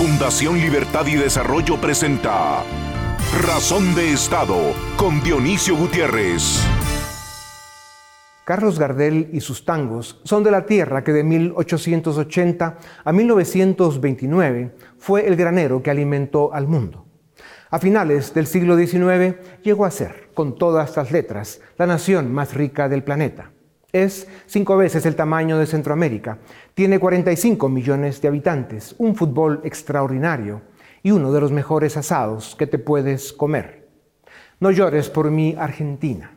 Fundación Libertad y Desarrollo presenta Razón de Estado con Dionisio Gutiérrez. Carlos Gardel y sus tangos son de la tierra que de 1880 a 1929 fue el granero que alimentó al mundo. A finales del siglo XIX llegó a ser, con todas las letras, la nación más rica del planeta. Es cinco veces el tamaño de Centroamérica, tiene 45 millones de habitantes, un fútbol extraordinario y uno de los mejores asados que te puedes comer. No llores por mi Argentina.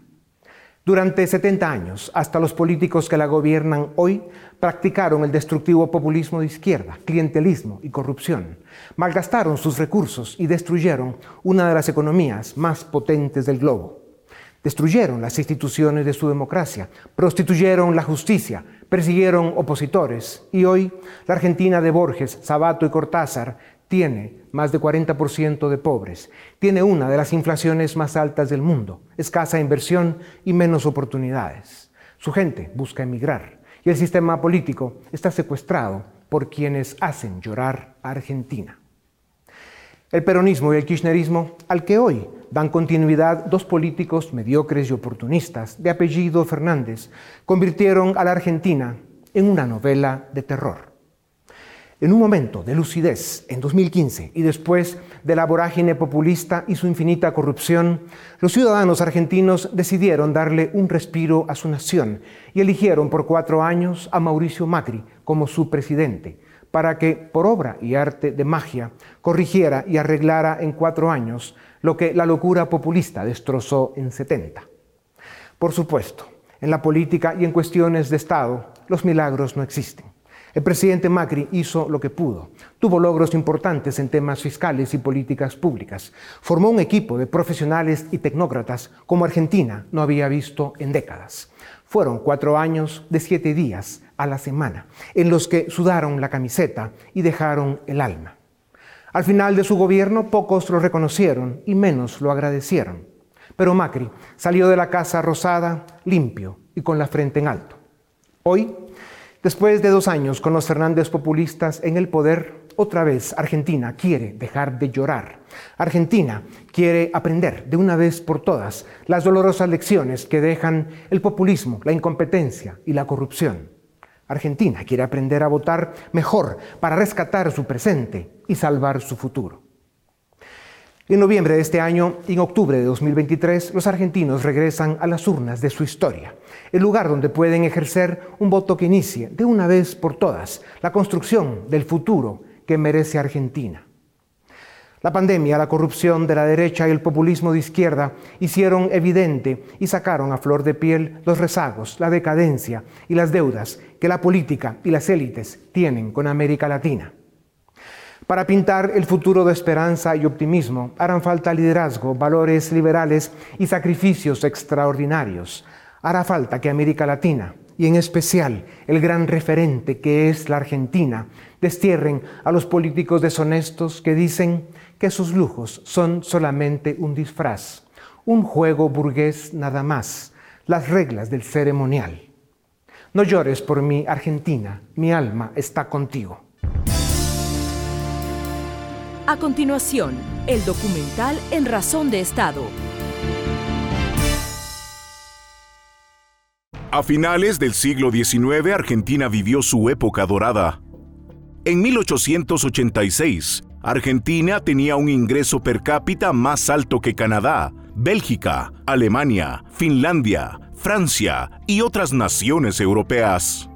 Durante 70 años, hasta los políticos que la gobiernan hoy practicaron el destructivo populismo de izquierda, clientelismo y corrupción. Malgastaron sus recursos y destruyeron una de las economías más potentes del globo. Destruyeron las instituciones de su democracia, prostituyeron la justicia, persiguieron opositores y hoy la Argentina de Borges, Sabato y Cortázar tiene más de 40% de pobres, tiene una de las inflaciones más altas del mundo, escasa inversión y menos oportunidades. Su gente busca emigrar y el sistema político está secuestrado por quienes hacen llorar a Argentina. El peronismo y el kirchnerismo, al que hoy dan continuidad dos políticos mediocres y oportunistas de apellido Fernández, convirtieron a la Argentina en una novela de terror. En un momento de lucidez, en 2015, y después de la vorágine populista y su infinita corrupción, los ciudadanos argentinos decidieron darle un respiro a su nación y eligieron por cuatro años a Mauricio Macri como su presidente, para que, por obra y arte de magia, corrigiera y arreglara en cuatro años lo que la locura populista destrozó en 70. Por supuesto, en la política y en cuestiones de Estado, los milagros no existen. El presidente Macri hizo lo que pudo, tuvo logros importantes en temas fiscales y políticas públicas, formó un equipo de profesionales y tecnócratas como Argentina no había visto en décadas. Fueron cuatro años de siete días a la semana, en los que sudaron la camiseta y dejaron el alma. Al final de su gobierno pocos lo reconocieron y menos lo agradecieron. Pero Macri salió de la Casa Rosada limpio y con la frente en alto. Hoy, después de dos años con los Fernández populistas en el poder, otra vez Argentina quiere dejar de llorar. Argentina quiere aprender de una vez por todas las dolorosas lecciones que dejan el populismo, la incompetencia y la corrupción. Argentina quiere aprender a votar mejor para rescatar su presente y salvar su futuro. En noviembre de este año y en octubre de 2023, los argentinos regresan a las urnas de su historia, el lugar donde pueden ejercer un voto que inicie de una vez por todas la construcción del futuro que merece Argentina. La pandemia, la corrupción de la derecha y el populismo de izquierda hicieron evidente y sacaron a flor de piel los rezagos, la decadencia y las deudas que la política y las élites tienen con América Latina. Para pintar el futuro de esperanza y optimismo harán falta liderazgo, valores liberales y sacrificios extraordinarios. Hará falta que América Latina, y en especial el gran referente que es la Argentina, destierren a los políticos deshonestos que dicen que sus lujos son solamente un disfraz, un juego burgués nada más, las reglas del ceremonial. No llores por mí, Argentina, mi alma está contigo. A continuación, el documental En Razón de Estado. A finales del siglo XIX, Argentina vivió su época dorada. En 1886, Argentina tenía un ingreso per cápita más alto que Canadá, Bélgica, Alemania, Finlandia, Francia y otras naciones europeas.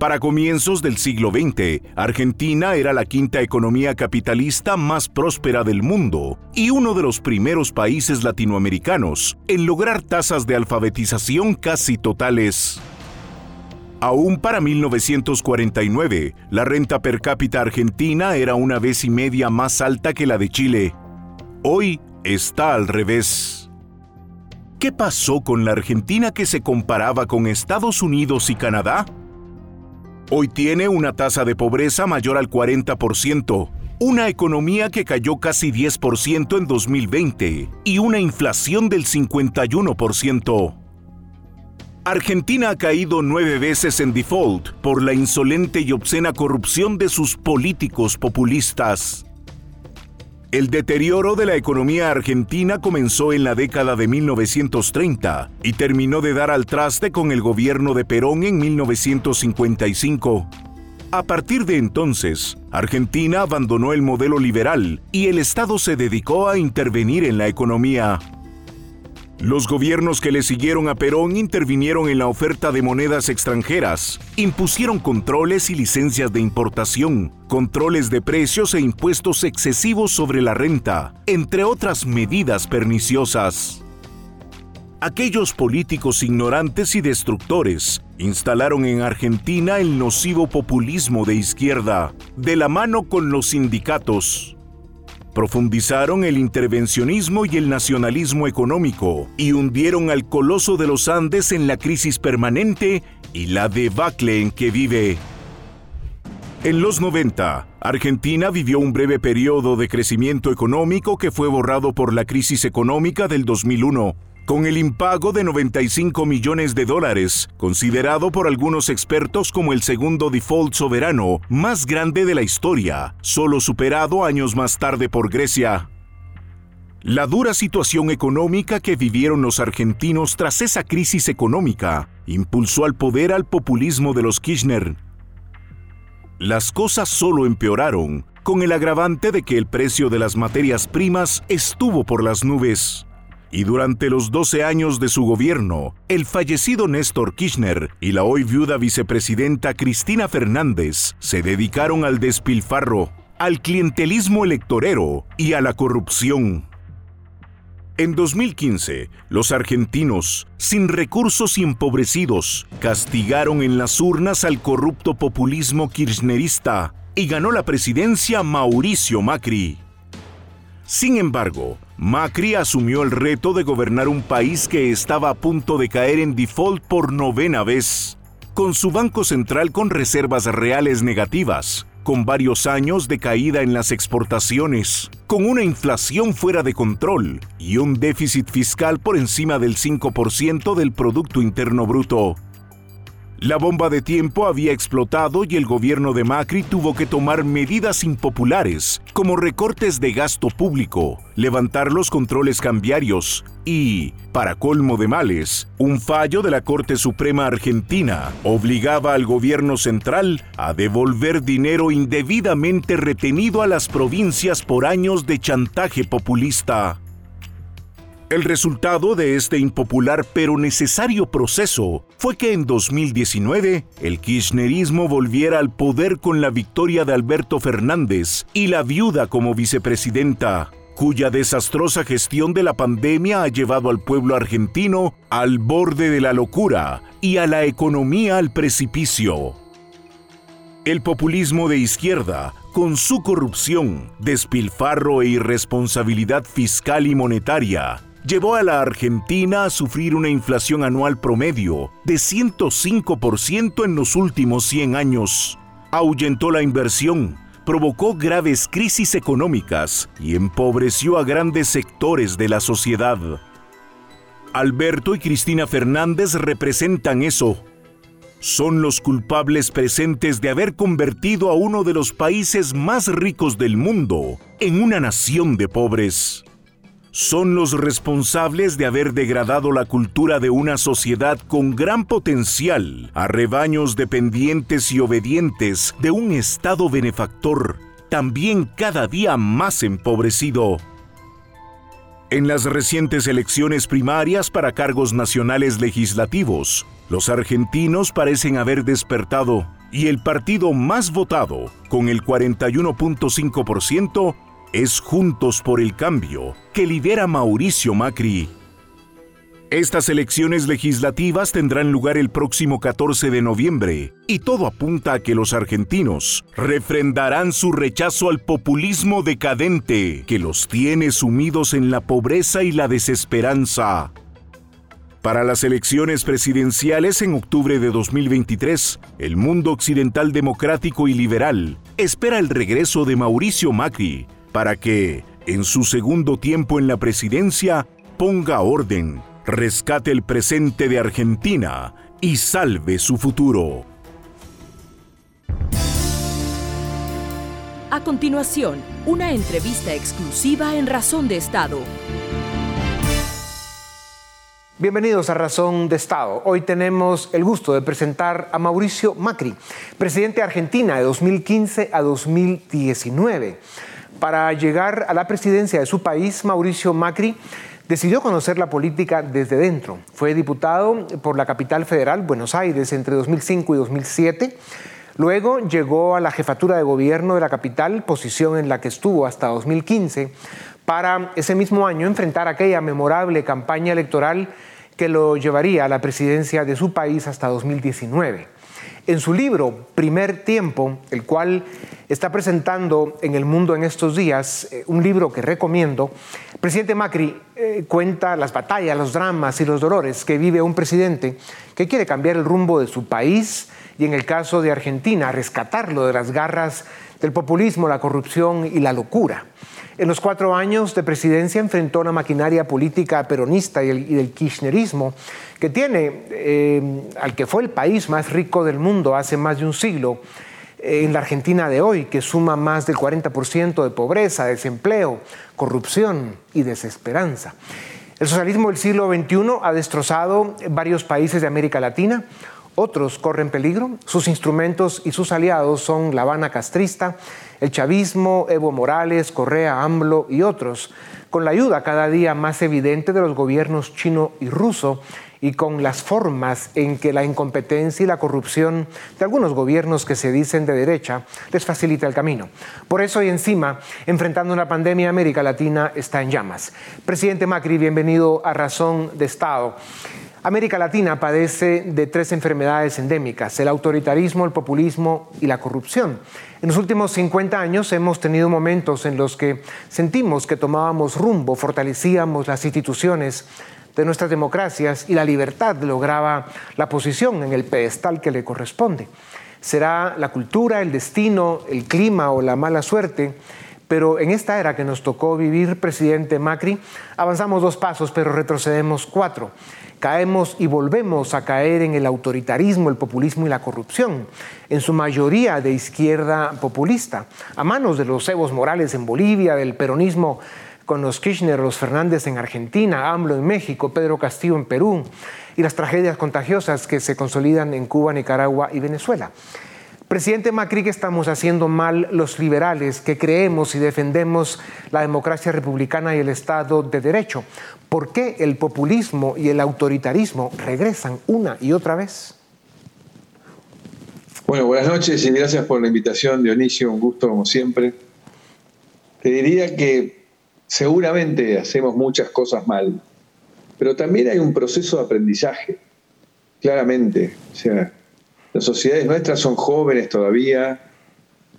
Para comienzos del siglo XX, Argentina era la quinta economía capitalista más próspera del mundo y uno de los primeros países latinoamericanos en lograr tasas de alfabetización casi totales. Aún para 1949, la renta per cápita argentina era una vez y media más alta que la de Chile. Hoy está al revés. ¿Qué pasó con la Argentina que se comparaba con Estados Unidos y Canadá? Hoy tiene una tasa de pobreza mayor al 40%, una economía que cayó casi 10% en 2020 y una inflación del 51%. Argentina ha caído nueve veces en default por la insolente y obscena corrupción de sus políticos populistas. El deterioro de la economía argentina comenzó en la década de 1930 y terminó de dar al traste con el gobierno de Perón en 1955. A partir de entonces, Argentina abandonó el modelo liberal y el Estado se dedicó a intervenir en la economía. Los gobiernos que le siguieron a Perón intervinieron en la oferta de monedas extranjeras, impusieron controles y licencias de importación, controles de precios e impuestos excesivos sobre la renta, entre otras medidas perniciosas. Aquellos políticos ignorantes y destructores instalaron en Argentina el nocivo populismo de izquierda, de la mano con los sindicatos profundizaron el intervencionismo y el nacionalismo económico y hundieron al coloso de los Andes en la crisis permanente y la debacle en que vive. En los 90, Argentina vivió un breve periodo de crecimiento económico que fue borrado por la crisis económica del 2001 con el impago de 95 millones de dólares, considerado por algunos expertos como el segundo default soberano más grande de la historia, solo superado años más tarde por Grecia. La dura situación económica que vivieron los argentinos tras esa crisis económica impulsó al poder al populismo de los Kirchner. Las cosas solo empeoraron, con el agravante de que el precio de las materias primas estuvo por las nubes y durante los 12 años de su gobierno, el fallecido Néstor Kirchner y la hoy viuda vicepresidenta Cristina Fernández se dedicaron al despilfarro, al clientelismo electorero y a la corrupción. En 2015, los argentinos, sin recursos y empobrecidos, castigaron en las urnas al corrupto populismo kirchnerista y ganó la presidencia Mauricio Macri. Sin embargo, Macri asumió el reto de gobernar un país que estaba a punto de caer en default por novena vez, con su Banco Central con reservas reales negativas, con varios años de caída en las exportaciones, con una inflación fuera de control y un déficit fiscal por encima del 5% del Producto Interno Bruto. La bomba de tiempo había explotado y el gobierno de Macri tuvo que tomar medidas impopulares, como recortes de gasto público, levantar los controles cambiarios y, para colmo de males, un fallo de la Corte Suprema Argentina obligaba al gobierno central a devolver dinero indebidamente retenido a las provincias por años de chantaje populista. El resultado de este impopular pero necesario proceso fue que en 2019 el kirchnerismo volviera al poder con la victoria de Alberto Fernández y la viuda como vicepresidenta, cuya desastrosa gestión de la pandemia ha llevado al pueblo argentino al borde de la locura y a la economía al precipicio. El populismo de izquierda, con su corrupción, despilfarro e irresponsabilidad fiscal y monetaria, llevó a la Argentina a sufrir una inflación anual promedio de 105% en los últimos 100 años. Ahuyentó la inversión, provocó graves crisis económicas y empobreció a grandes sectores de la sociedad. Alberto y Cristina Fernández representan eso. Son los culpables presentes de haber convertido a uno de los países más ricos del mundo en una nación de pobres son los responsables de haber degradado la cultura de una sociedad con gran potencial a rebaños dependientes y obedientes de un Estado benefactor, también cada día más empobrecido. En las recientes elecciones primarias para cargos nacionales legislativos, los argentinos parecen haber despertado y el partido más votado, con el 41.5%, es Juntos por el Cambio, que lidera Mauricio Macri. Estas elecciones legislativas tendrán lugar el próximo 14 de noviembre y todo apunta a que los argentinos refrendarán su rechazo al populismo decadente que los tiene sumidos en la pobreza y la desesperanza. Para las elecciones presidenciales en octubre de 2023, el mundo occidental democrático y liberal espera el regreso de Mauricio Macri para que, en su segundo tiempo en la presidencia, ponga orden, rescate el presente de Argentina y salve su futuro. A continuación, una entrevista exclusiva en Razón de Estado. Bienvenidos a Razón de Estado. Hoy tenemos el gusto de presentar a Mauricio Macri, presidente de Argentina de 2015 a 2019. Para llegar a la presidencia de su país, Mauricio Macri decidió conocer la política desde dentro. Fue diputado por la capital federal, Buenos Aires, entre 2005 y 2007. Luego llegó a la jefatura de gobierno de la capital, posición en la que estuvo hasta 2015, para ese mismo año enfrentar aquella memorable campaña electoral que lo llevaría a la presidencia de su país hasta 2019. En su libro Primer Tiempo, el cual está presentando en el mundo en estos días, eh, un libro que recomiendo, presidente Macri eh, cuenta las batallas, los dramas y los dolores que vive un presidente que quiere cambiar el rumbo de su país y en el caso de Argentina, rescatarlo de las garras del populismo, la corrupción y la locura. En los cuatro años de presidencia enfrentó la maquinaria política peronista y, el, del kirchnerismo, que tiene eh, al que fue el país más rico del mundo hace más de un siglo, en la Argentina de hoy, que suma más del 40% de pobreza, desempleo, corrupción y desesperanza. El socialismo del siglo XXI ha destrozado varios países de América Latina, otros corren peligro, sus instrumentos y sus aliados son La Habana castrista, el chavismo, Evo Morales, Correa, AMLO y otros, con la ayuda cada día más evidente de los gobiernos chino y ruso y con las formas en que la incompetencia y la corrupción de algunos gobiernos que se dicen de derecha les facilita el camino. Por eso y encima, enfrentando una pandemia, América Latina está en llamas. Presidente Macri, bienvenido a Razón de Estado. América Latina padece de tres enfermedades endémicas, el autoritarismo, el populismo y la corrupción. En los últimos 50 años hemos tenido momentos en los que sentimos que tomábamos rumbo, fortalecíamos las instituciones de nuestras democracias y la libertad lograba la posición en el pedestal que le corresponde. Será la cultura, el destino, el clima o la mala suerte pero en esta era que nos tocó vivir, presidente Macri, avanzamos dos pasos, pero retrocedemos cuatro caemos y volvemos a caer en el autoritarismo, el populismo y la corrupción, en su mayoría de izquierda populista, a manos de los Evos Morales en Bolivia, del peronismo con los Kirchner, los Fernández en Argentina, AMLO en México, Pedro Castillo en Perú, y las tragedias contagiosas que se consolidan en Cuba, Nicaragua y Venezuela. Presidente Macri, ¿qué estamos haciendo mal los liberales que creemos y defendemos la democracia republicana y el Estado de Derecho? ¿Por qué el populismo y el autoritarismo regresan una y otra vez? Bueno, buenas noches y gracias por la invitación, Dionisio, un gusto como siempre. Te diría que seguramente hacemos muchas cosas mal, pero también hay un proceso de aprendizaje, claramente. O sea, las sociedades nuestras son jóvenes todavía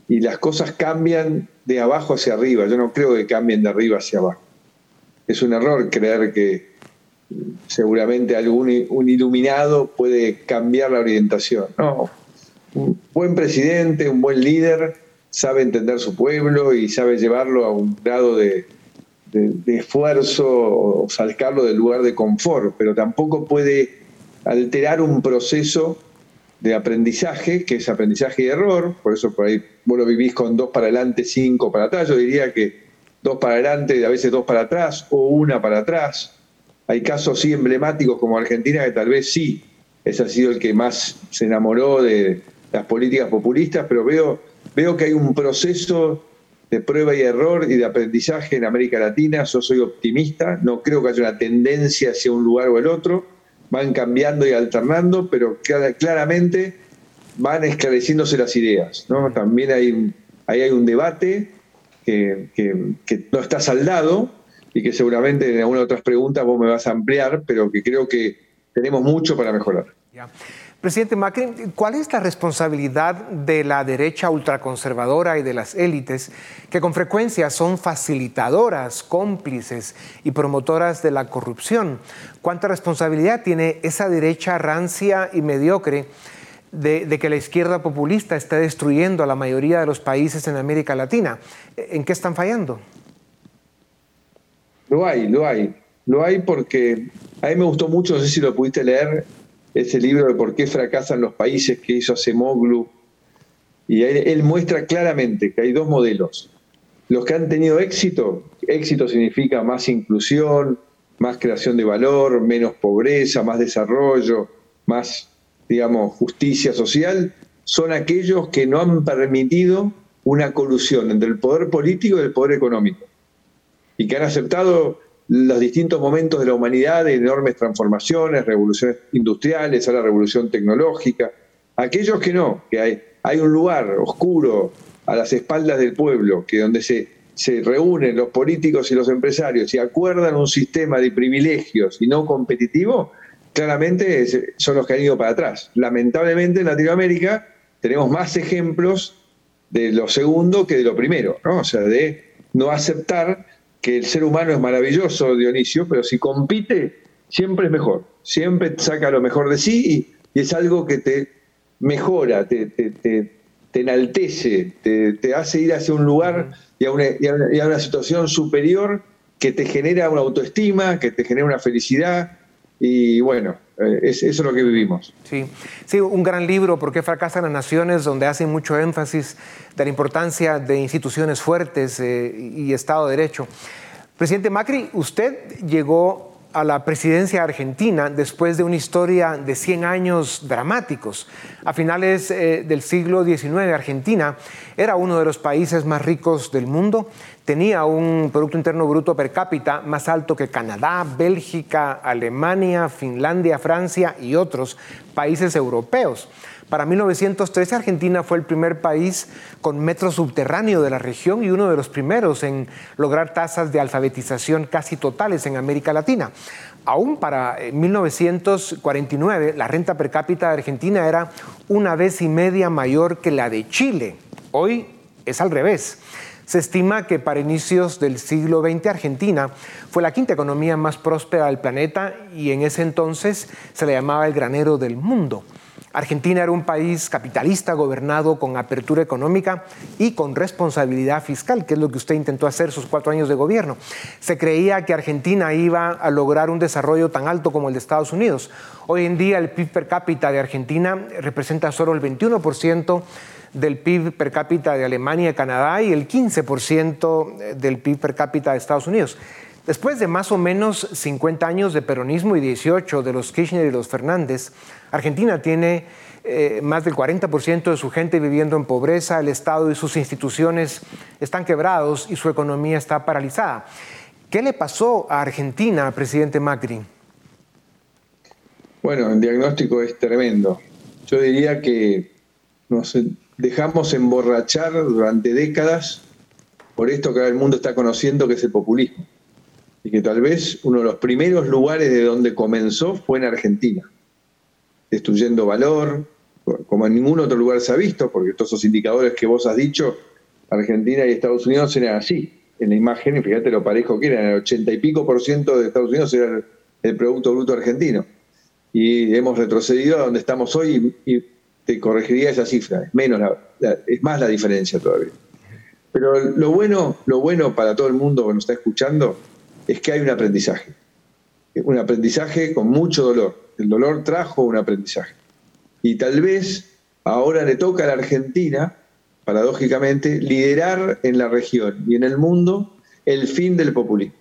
y las cosas cambian de abajo hacia arriba. Yo no creo que cambien de arriba hacia abajo. Es un error creer que seguramente algún un iluminado puede cambiar la orientación. No, un buen presidente, un buen líder sabe entender su pueblo y sabe llevarlo a un grado de, de esfuerzo o sacarlo del lugar de confort, pero tampoco puede alterar un proceso de aprendizaje, que es aprendizaje y error, por eso por ahí vos lo vivís con dos para adelante, cinco para atrás, yo diría que dos para adelante y a veces dos para atrás o una para atrás. Hay casos sí emblemáticos como Argentina que tal vez sí, ese ha sido el que más se enamoró de las políticas populistas, pero veo, veo que hay un proceso de prueba y error y de aprendizaje en América Latina, yo soy optimista, no creo que haya una tendencia hacia un lugar o el otro, van cambiando y alternando, pero claramente van esclareciéndose las ideas. ¿no? También hay, ahí hay un debate que, no está saldado y que seguramente en algunas otras preguntas vos me vas a ampliar, pero que creo que tenemos mucho para mejorar. Presidente Macri, ¿cuál es la responsabilidad de la derecha ultraconservadora y de las élites que con frecuencia son facilitadoras, cómplices y promotoras de la corrupción? ¿Cuánta responsabilidad tiene esa derecha rancia y mediocre de, que la izquierda populista esté destruyendo a la mayoría de los países en América Latina? ¿En qué están fallando? Lo hay, lo hay. lo hay porque a mí me gustó mucho, no sé si lo pudiste leer, ese libro de por qué fracasan los países que hizo Acemoglu. Y él, muestra claramente que hay dos modelos. Los que han tenido éxito, éxito significa más inclusión, más creación de valor, menos pobreza, más desarrollo, más, digamos, justicia social, son aquellos que no han permitido una colusión entre el poder político y el poder económico. Y que han aceptado los distintos momentos de la humanidad de enormes transformaciones, revoluciones industriales, a la revolución tecnológica. Aquellos que no, que hay, hay un lugar oscuro a las espaldas del pueblo, que donde se, se reúnen los políticos y los empresarios y acuerdan un sistema de privilegios y no competitivo, claramente son los que han ido para atrás. Lamentablemente en Latinoamérica tenemos más ejemplos de lo segundo que de lo primero, ¿no? O sea, de no aceptar que el ser humano es maravilloso, Dionisio, pero si compite, siempre es mejor, siempre saca lo mejor de sí y, es algo que te mejora, te, te, enaltece, te, hace ir hacia un lugar y a, una, y a una situación superior que te genera una autoestima, que te genera una felicidad, y bueno, eh, eso es lo que vivimos. Sí, sí, un gran libro, ¿Por qué fracasan las naciones?, donde hace mucho énfasis de la importancia de instituciones fuertes eh, y Estado de Derecho. Presidente Macri, usted llegó a la presidencia argentina después de una historia de 100 años dramáticos. A finales eh, del siglo XIX, Argentina era uno de los países más ricos del mundo, tenía un Producto Interno Bruto per cápita más alto que Canadá, Bélgica, Alemania, Finlandia, Francia y otros países europeos. Para 1913 Argentina fue el primer país con metro subterráneo de la región y uno de los primeros en lograr tasas de alfabetización casi totales en América Latina. Aún para 1949 eh, la renta per cápita de Argentina era una vez y media mayor que la de Chile. Hoy es al revés. Se estima que para inicios del siglo XX Argentina fue la quinta economía más próspera del planeta y en ese entonces se le llamaba el granero del mundo. Argentina era un país capitalista gobernado con apertura económica y con responsabilidad fiscal, que es lo que usted intentó hacer sus cuatro años de gobierno. Se creía que Argentina iba a lograr un desarrollo tan alto como el de Estados Unidos. Hoy en día el PIB per cápita de Argentina representa solo el 21% del PIB per cápita de Alemania y Canadá y el 15% del PIB per cápita de Estados Unidos. Después de más o menos 50 años de peronismo y 18 de los Kirchner y los Fernández, Argentina tiene eh, más del 40% de su gente viviendo en pobreza, el Estado y sus instituciones están quebrados y su economía está paralizada. ¿Qué le pasó a Argentina, presidente Macri? Bueno, el diagnóstico es tremendo. Yo diría que nos dejamos emborrachar durante décadas por esto que el mundo está conociendo, que es el populismo. Y que tal vez uno de los primeros lugares de donde comenzó fue en Argentina destruyendo valor, como en ningún otro lugar se ha visto, porque todos esos indicadores que vos has dicho, Argentina y Estados Unidos eran así. En la imagen, y fíjate lo parejo que eran, el ochenta y pico por ciento de Estados Unidos era el, Producto Bruto Argentino. Y hemos retrocedido a donde estamos hoy y, te corregiría esa cifra, es, menos es más la diferencia todavía. Pero lo bueno, lo bueno para todo el mundo que nos está escuchando es que hay un aprendizaje. Un aprendizaje con mucho dolor el dolor trajo un aprendizaje. Y tal vez ahora le toca a la Argentina, paradójicamente, liderar en la región y en el mundo el fin del populismo.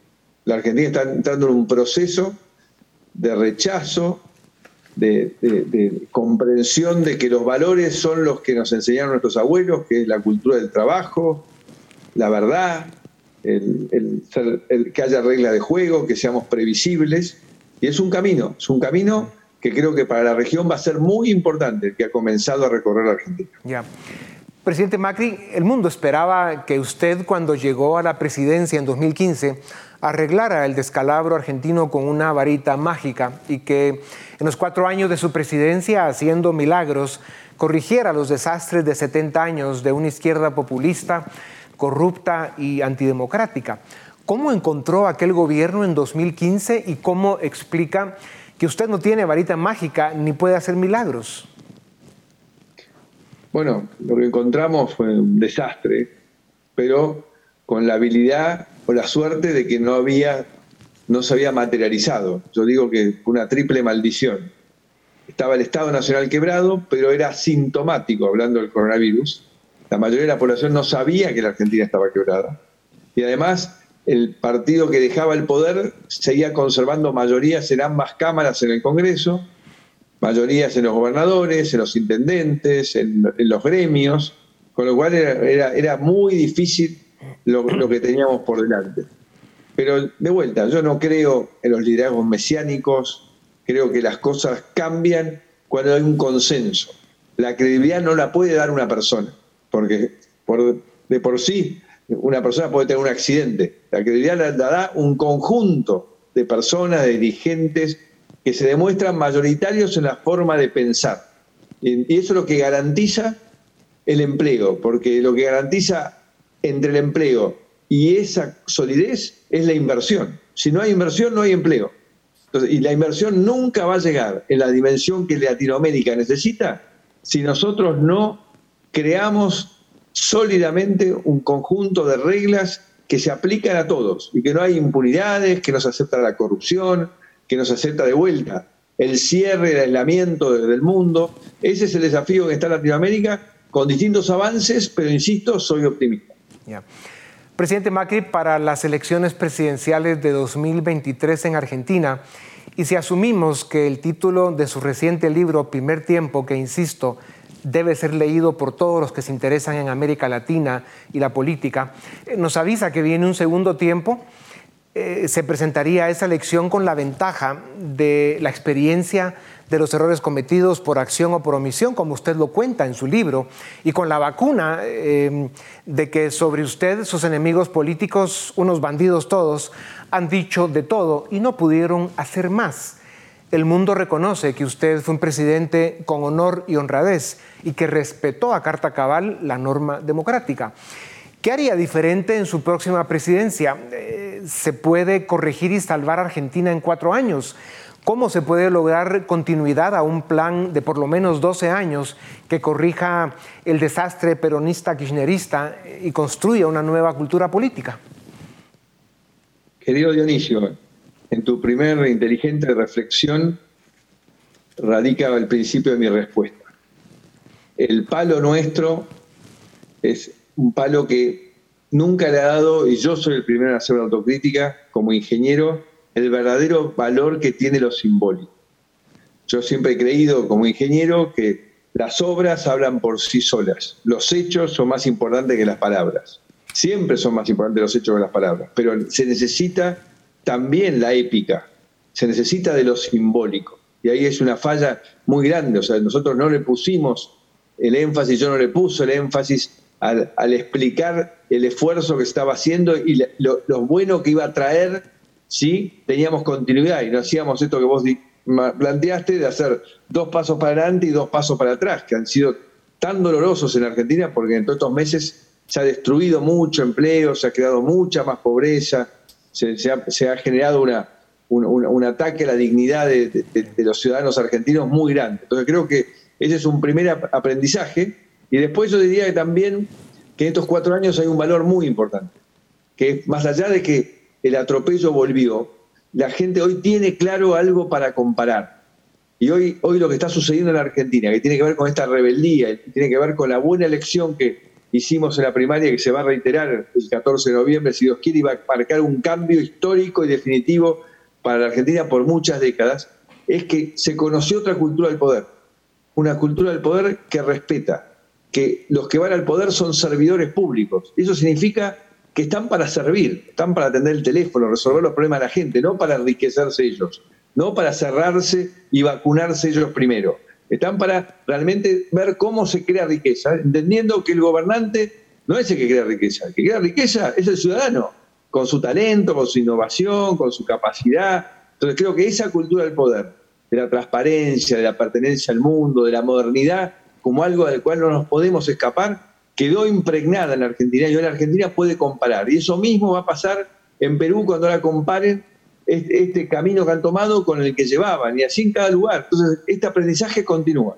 La Argentina está entrando en un proceso de rechazo, de, comprensión de que los valores son los que nos enseñaron nuestros abuelos, que es la cultura del trabajo, la verdad, el, que haya reglas de juego, que seamos previsibles. Y es un camino, es un camino que creo que para la región va a ser muy importante, que ha comenzado a recorrer la Argentina. Ya. Presidente Macri, el mundo esperaba que usted cuando llegó a la presidencia en 2015 arreglara el descalabro argentino con una varita mágica y que en los cuatro años de su presidencia, haciendo milagros, corrigiera los desastres de 70 años de una izquierda populista, corrupta y antidemocrática. ¿Cómo encontró aquel gobierno en 2015 y cómo explica que usted no tiene varita mágica ni puede hacer milagros? Bueno, lo que encontramos fue un desastre, pero con la habilidad o la suerte de que no había no se había materializado. Yo digo que una triple maldición. Estaba el Estado Nacional quebrado, pero era sintomático, hablando del coronavirus. La mayoría de la población no sabía que la Argentina estaba quebrada. Y además, el partido que dejaba el poder seguía conservando mayorías en ambas cámaras en el Congreso, mayorías en los gobernadores, en los intendentes, en, los gremios, con lo cual era, muy difícil lo, que teníamos por delante. Pero de vuelta, yo no creo en los liderazgos mesiánicos, creo que las cosas cambian cuando hay un consenso. La credibilidad no la puede dar una persona, porque por, de por sí una persona puede tener un accidente. La credibilidad la, la da un conjunto de personas, de dirigentes, que se demuestran mayoritarios en la forma de pensar. Y eso es lo que garantiza el empleo, porque lo que garantiza entre el empleo y esa solidez es la inversión. Si no hay inversión, no hay empleo. y la inversión nunca va a llegar en la dimensión que Latinoamérica necesita si nosotros no creamos sólidamente un conjunto de reglas que se aplican a todos y que no hay impunidades, que no se acepta la corrupción, que nos acepta de vuelta. El cierre, el aislamiento del mundo. Ese es el desafío que está Latinoamérica, con distintos avances, pero insisto, soy optimista. Presidente Macri, para las elecciones presidenciales de 2023 en Argentina, y si asumimos que el título de su reciente libro, Primer Tiempo, que insisto, debe ser leído por todos los que se interesan en América Latina y la política, eh, nos avisa que viene un segundo tiempo eh, se presentaría esa elección con la ventaja de la experiencia de los errores cometidos por acción o por omisión, como usted lo cuenta en su libro, y con la vacuna eh, de que sobre usted sus enemigos políticos, unos bandidos todos, han dicho de todo y no pudieron hacer más. El mundo reconoce que usted fue un presidente con honor y honradez y que respetó a carta cabal la norma democrática. ¿Qué haría diferente en su próxima presidencia? Eh, ¿Se puede corregir y salvar a Argentina en cuatro años? ¿Cómo se puede lograr continuidad a un plan de por lo menos 12 años que corrija el desastre peronista kirchnerista y construya una nueva cultura política? Querido Dionisio, en tu primer inteligente reflexión radica el principio de mi respuesta. El palo nuestro es un palo que nunca le ha dado, y yo soy el primero en hacer una autocrítica como ingeniero, el verdadero valor que tiene lo simbólico. Yo siempre he creído como ingeniero que las obras hablan por sí solas, los hechos son más importantes que las palabras. Siempre son más importantes los hechos que las palabras, pero se necesita también la épica, se necesita de lo simbólico. Y ahí es una falla muy grande, o sea, nosotros no le pusimos el énfasis, yo no le puse el énfasis al, explicar el esfuerzo que estaba haciendo y lo, bueno que iba a traer si teníamos continuidad y no hacíamos esto que vos planteaste de hacer dos pasos para adelante y dos pasos para atrás, que han sido tan dolorosos en Argentina porque en todos estos meses se ha destruido mucho empleo, se ha creado mucha más pobreza, se, ha, generado una, un, ataque a la dignidad de, los ciudadanos argentinos muy grande. Entonces creo que ese es un primer aprendizaje y después yo diría que también que en estos cuatro años hay un valor muy importante, que más allá de que el atropello volvió, la gente hoy tiene claro algo para comparar. Y hoy, hoy lo que está sucediendo en la Argentina, que tiene que ver con esta rebeldía, tiene que ver con la buena elección que hicimos en la primaria, que se va a reiterar el 14 de noviembre, si Dios quiere, y va a marcar un cambio histórico y definitivo para la Argentina por muchas décadas, es que se conoció otra cultura del poder. Una cultura del poder que respeta, que los que van al poder son servidores públicos. Eso significa que están para servir, están para atender el teléfono, resolver los problemas de la gente, no para enriquecerse ellos, no para cerrarse y vacunarse ellos primero. Están para realmente ver cómo se crea riqueza, entendiendo que el gobernante no es el que crea riqueza, el que crea riqueza es el ciudadano, con su talento, con su innovación, con su capacidad. Entonces creo que esa cultura del poder, de la transparencia, de la pertenencia al mundo, de la modernidad, como algo del cual no nos podemos escapar, quedó impregnada en la Argentina y hoy la Argentina puede comparar. Y eso mismo va a pasar en Perú cuando ahora comparen este, camino que han tomado con el que llevaban y así en cada lugar. Entonces, este aprendizaje continúa.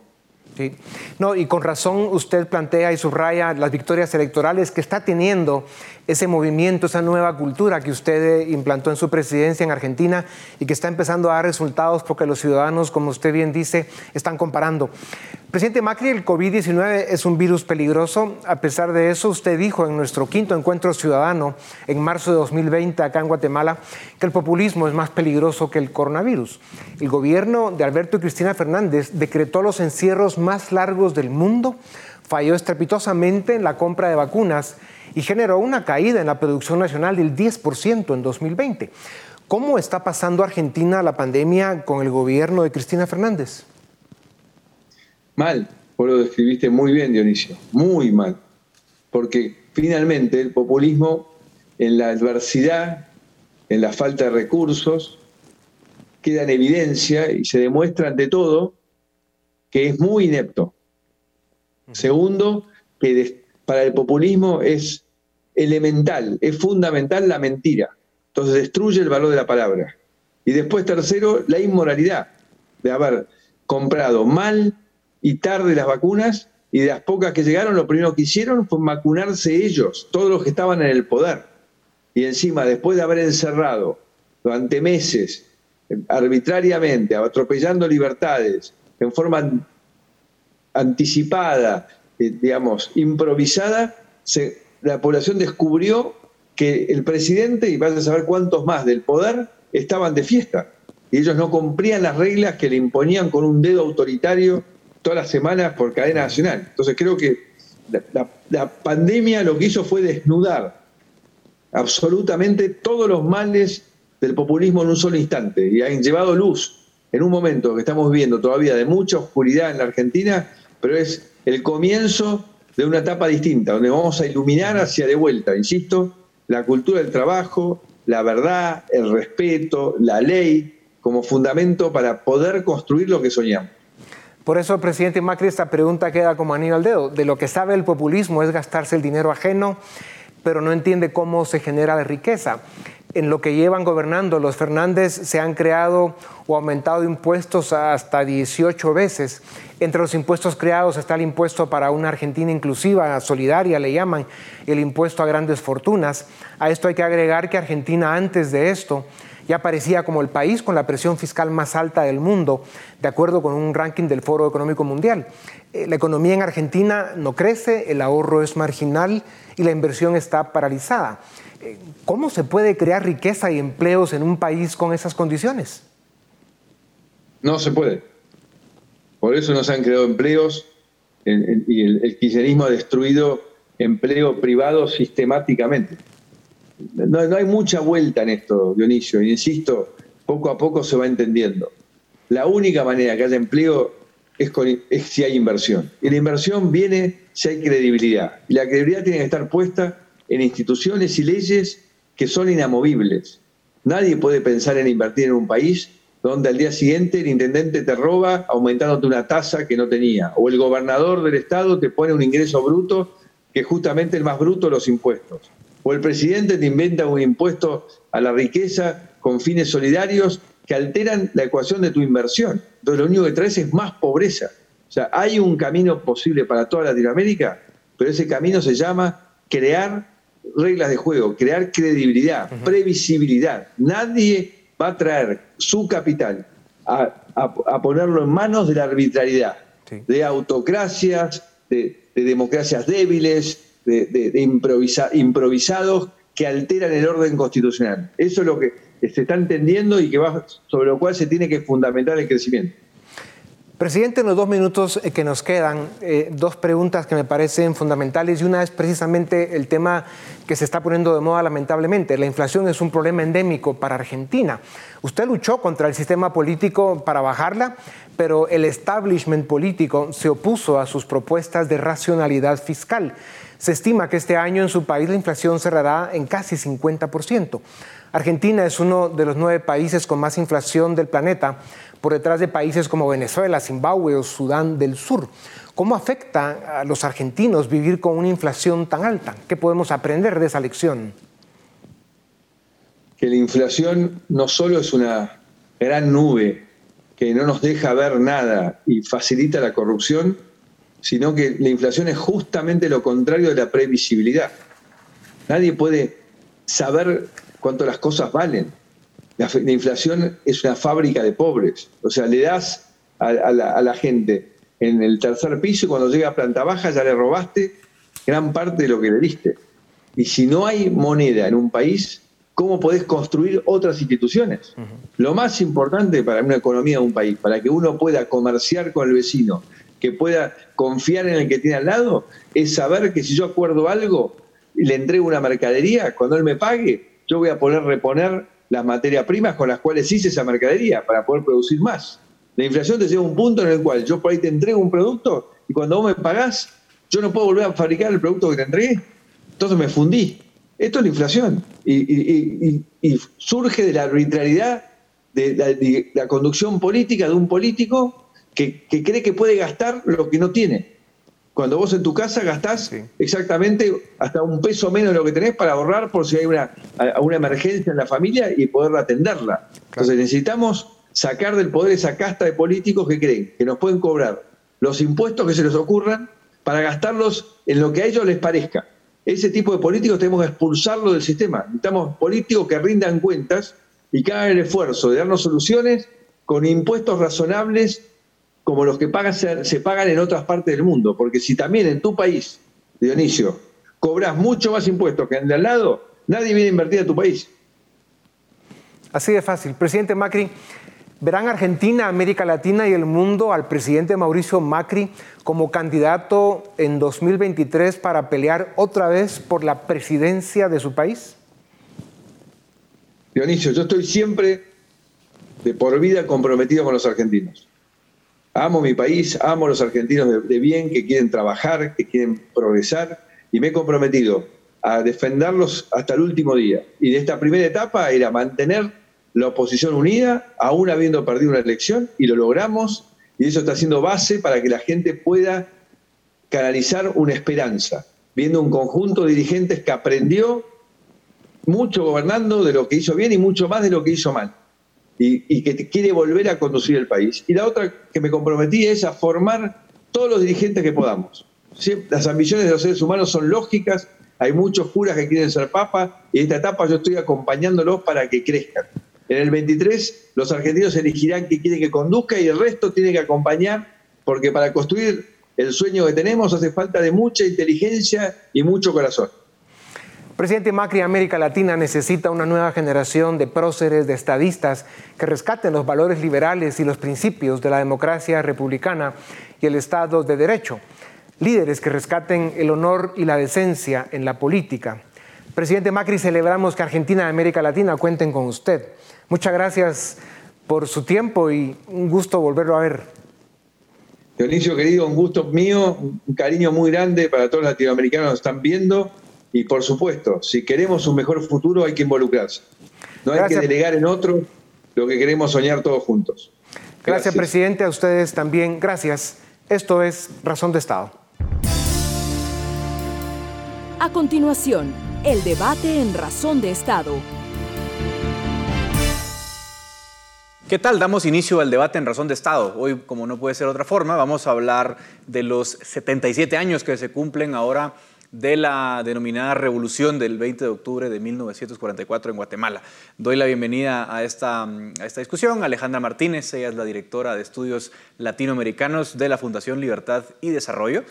Sí. No, y con razón usted plantea y subraya las victorias electorales que está teniendo ese movimiento, esa nueva cultura que usted implantó en su presidencia en Argentina y que está empezando a dar resultados porque los ciudadanos, como usted bien dice, están comparando. Presidente Macri, el COVID-19 es un virus peligroso. A pesar de eso, usted dijo en nuestro quinto encuentro ciudadano en marzo de 2020 acá en Guatemala que el populismo es más peligroso que el coronavirus. El gobierno de Alberto y Cristina Fernández decretó los encierros más largos del mundo, falló estrepitosamente en la compra de vacunas y generó una caída en la producción nacional del 10% en 2020. ¿Cómo está pasando Argentina la pandemia con el gobierno de Cristina Fernández? Mal, vos lo describiste muy bien, Dionisio, muy mal. Porque finalmente el populismo en la adversidad, en la falta de recursos, queda en evidencia y se demuestra ante todo que es muy inepto. Segundo, que para el populismo es elemental, es fundamental la mentira. Entonces destruye el valor de la palabra. Y después, tercero, la inmoralidad de haber comprado mal y tarde las vacunas y de las pocas que llegaron, lo primero que hicieron fue vacunarse ellos, todos los que estaban en el poder. Y encima, después de haber encerrado durante meses, arbitrariamente, atropellando libertades, en forma anticipada, digamos, improvisada, la población descubrió que el presidente, y vas a saber cuántos más del poder, estaban de fiesta. Y ellos no cumplían las reglas que le imponían con un dedo autoritario todas las semanas por cadena nacional. Entonces creo que la, pandemia lo que hizo fue desnudar absolutamente todos los males del populismo en un solo instante y han llevado luz en un momento que estamos viviendo todavía de mucha oscuridad en la Argentina, pero es el comienzo de una etapa distinta, donde vamos a iluminar hacia de vuelta, insisto, la cultura del trabajo, la verdad, el respeto, la ley, como fundamento para poder construir lo que soñamos. Por eso, presidente Macri, esta pregunta queda como anillo al dedo. De lo que sabe el populismo es gastarse el dinero ajeno, pero no entiende cómo se genera la riqueza. En lo que llevan gobernando los Fernández se han creado o aumentado impuestos hasta 18 veces. Entre los impuestos creados está el impuesto para una Argentina inclusiva, solidaria, le llaman, el impuesto a grandes fortunas. A esto hay que agregar que Argentina antes de esto ya aparecía como el país con la presión fiscal más alta del mundo, de acuerdo con un ranking del Foro Económico Mundial. Eh, la economía en Argentina no crece, el ahorro es marginal y la inversión está paralizada. Eh, ¿Cómo se puede crear riqueza y empleos en un país con esas condiciones? No se puede. Por eso no se han creado empleos y el, el kirchnerismo ha destruido empleo privado sistemáticamente no, hay mucha vuelta en esto, Dionisio, insisto, poco a poco se va entendiendo. La única manera que haya empleo es, es, si hay inversión. Y la inversión viene si hay credibilidad. Y la credibilidad tiene que estar puesta en instituciones y leyes que son inamovibles. Nadie puede pensar en invertir en un país donde al día siguiente el intendente te roba aumentándote una tasa que no tenía, o el gobernador del estado te pone un ingreso bruto que es justamente el más bruto los impuestos o el presidente te inventa un impuesto a la riqueza con fines solidarios que alteran la ecuación de tu inversión. Entonces lo único que traes es más pobreza. O sea, hay un camino posible para toda Latinoamérica, pero ese camino se llama crear reglas de juego, crear credibilidad, previsibilidad. Nadie va a traer su capital a, ponerlo en manos de la arbitrariedad, de autocracias, de democracias débiles, de, improvisados que alteran el orden constitucional. Eso es lo que se está entendiendo y que va, sobre lo cual se tiene que fundamentar el crecimiento. Presidente, en los dos minutos eh, que nos quedan, eh, dos preguntas que me parecen fundamentales y una es precisamente el tema que se está poniendo de moda lamentablemente. La inflación es un problema endémico para Argentina. Usted luchó contra el sistema político para bajarla, pero el establishment político se opuso a sus propuestas de racionalidad fiscal. Se estima que este año en su país la inflación cerrará en casi 50%. Argentina es uno de los nueve países con más inflación del planeta, por detrás de países como Venezuela, Zimbabue o Sudán del Sur. ¿Cómo afecta a los argentinos vivir con una inflación tan alta? ¿Qué podemos aprender de esa lección? Que la inflación no solo es una gran nube que no nos deja ver nada y facilita la corrupción, sino que la inflación es justamente lo contrario de la previsibilidad. Nadie puede saber cuánto las cosas valen. La, inflación es una fábrica de pobres. O sea, le das a, la, gente en el tercer piso y cuando llega a planta baja ya le robaste gran parte de lo que le diste. Y si no hay moneda en un país, ¿cómo podés construir otras instituciones? Lo más importante para una economía de un país, para que uno pueda comerciar con el vecino, que pueda confiar en el que tiene al lado, es saber que si yo acuerdo algo y le entrego una mercadería, cuando él me pague, yo voy a poder reponer las materias primas con las cuales hice esa mercadería para poder producir más. La inflación te lleva a un punto en el cual yo por ahí te entrego un producto y cuando vos me pagás, yo no puedo volver a fabricar el producto que te entregué. Entonces me fundí. Esto es la inflación. Y, surge de la arbitrariedad de la, conducción política de un político que, cree que puede gastar lo que no tiene. Cuando vos en tu casa gastás exactamente hasta un peso menos de lo que tenés para ahorrar por si hay una, una emergencia en la familia y poder atenderla. Entonces necesitamos sacar del poder esa casta de políticos que creen que nos pueden cobrar los impuestos que se les ocurran para gastarlos en lo que a ellos les parezca. Ese tipo de políticos tenemos que expulsarlo del sistema. Necesitamos políticos que rindan cuentas y que hagan el esfuerzo de darnos soluciones con impuestos razonables como los que pagan, se pagan en otras partes del mundo. Porque si también en tu país, Dionisio, cobras mucho más impuestos que en el de al lado, nadie viene a invertir a tu país. Así de fácil. Presidente Macri, ¿Verán Argentina, América Latina y el mundo al presidente Mauricio Macri como candidato en 2023 para pelear otra vez por la presidencia de su país? Dionisio, yo estoy siempre de por vida comprometido con los argentinos. Amo mi país, amo los argentinos de, bien que quieren trabajar, que quieren progresar y me he comprometido a defenderlos hasta el último día. Y de esta primera etapa era mantener la oposición unida, aún habiendo perdido una elección, y lo logramos, y eso está siendo base para que la gente pueda canalizar una esperanza, viendo un conjunto de dirigentes que aprendió mucho gobernando de lo que hizo bien y mucho más de lo que hizo mal, y, que quiere volver a conducir el país. Y la otra que me comprometí es a formar todos los dirigentes que podamos. Las ambiciones de los seres humanos son lógicas, hay muchos curas que quieren ser papa, y en esta etapa yo estoy acompañándolos para que crezcan. En el 23 los argentinos elegirán quién quieren que conduzca y el resto tiene que acompañar, porque para construir el sueño que tenemos hace falta de mucha inteligencia y mucho corazón. Presidente Macri, América Latina necesita una nueva generación de próceres, de estadistas que rescaten los valores liberales y los principios de la democracia republicana y el Estado de Derecho. Líderes que rescaten el honor y la decencia en la política. Presidente Macri, celebramos que Argentina y América Latina cuenten con usted. Muchas gracias por su tiempo y un gusto volverlo a ver. Dionisio, querido, un gusto mío, un cariño muy grande para todos los latinoamericanos que nos están viendo y por supuesto, si queremos un mejor futuro hay que involucrarse. No hay que delegar en otro lo que queremos soñar todos juntos. Gracias, gracias, presidente, a ustedes también. Gracias. Esto es Razón de Estado. A continuación, el debate en Razón de Estado ¿Qué tal? Damos inicio al debate en Razón de Estado. Hoy, como no puede ser otra forma, vamos a hablar de los 77 años que se cumplen ahora de la denominada revolución del 20 de octubre de 1944 en Guatemala. Doy la bienvenida a esta, a esta discusión Alejandra Martínez, ella es la directora de estudios latinoamericanos de la Fundación Libertad y Desarrollo.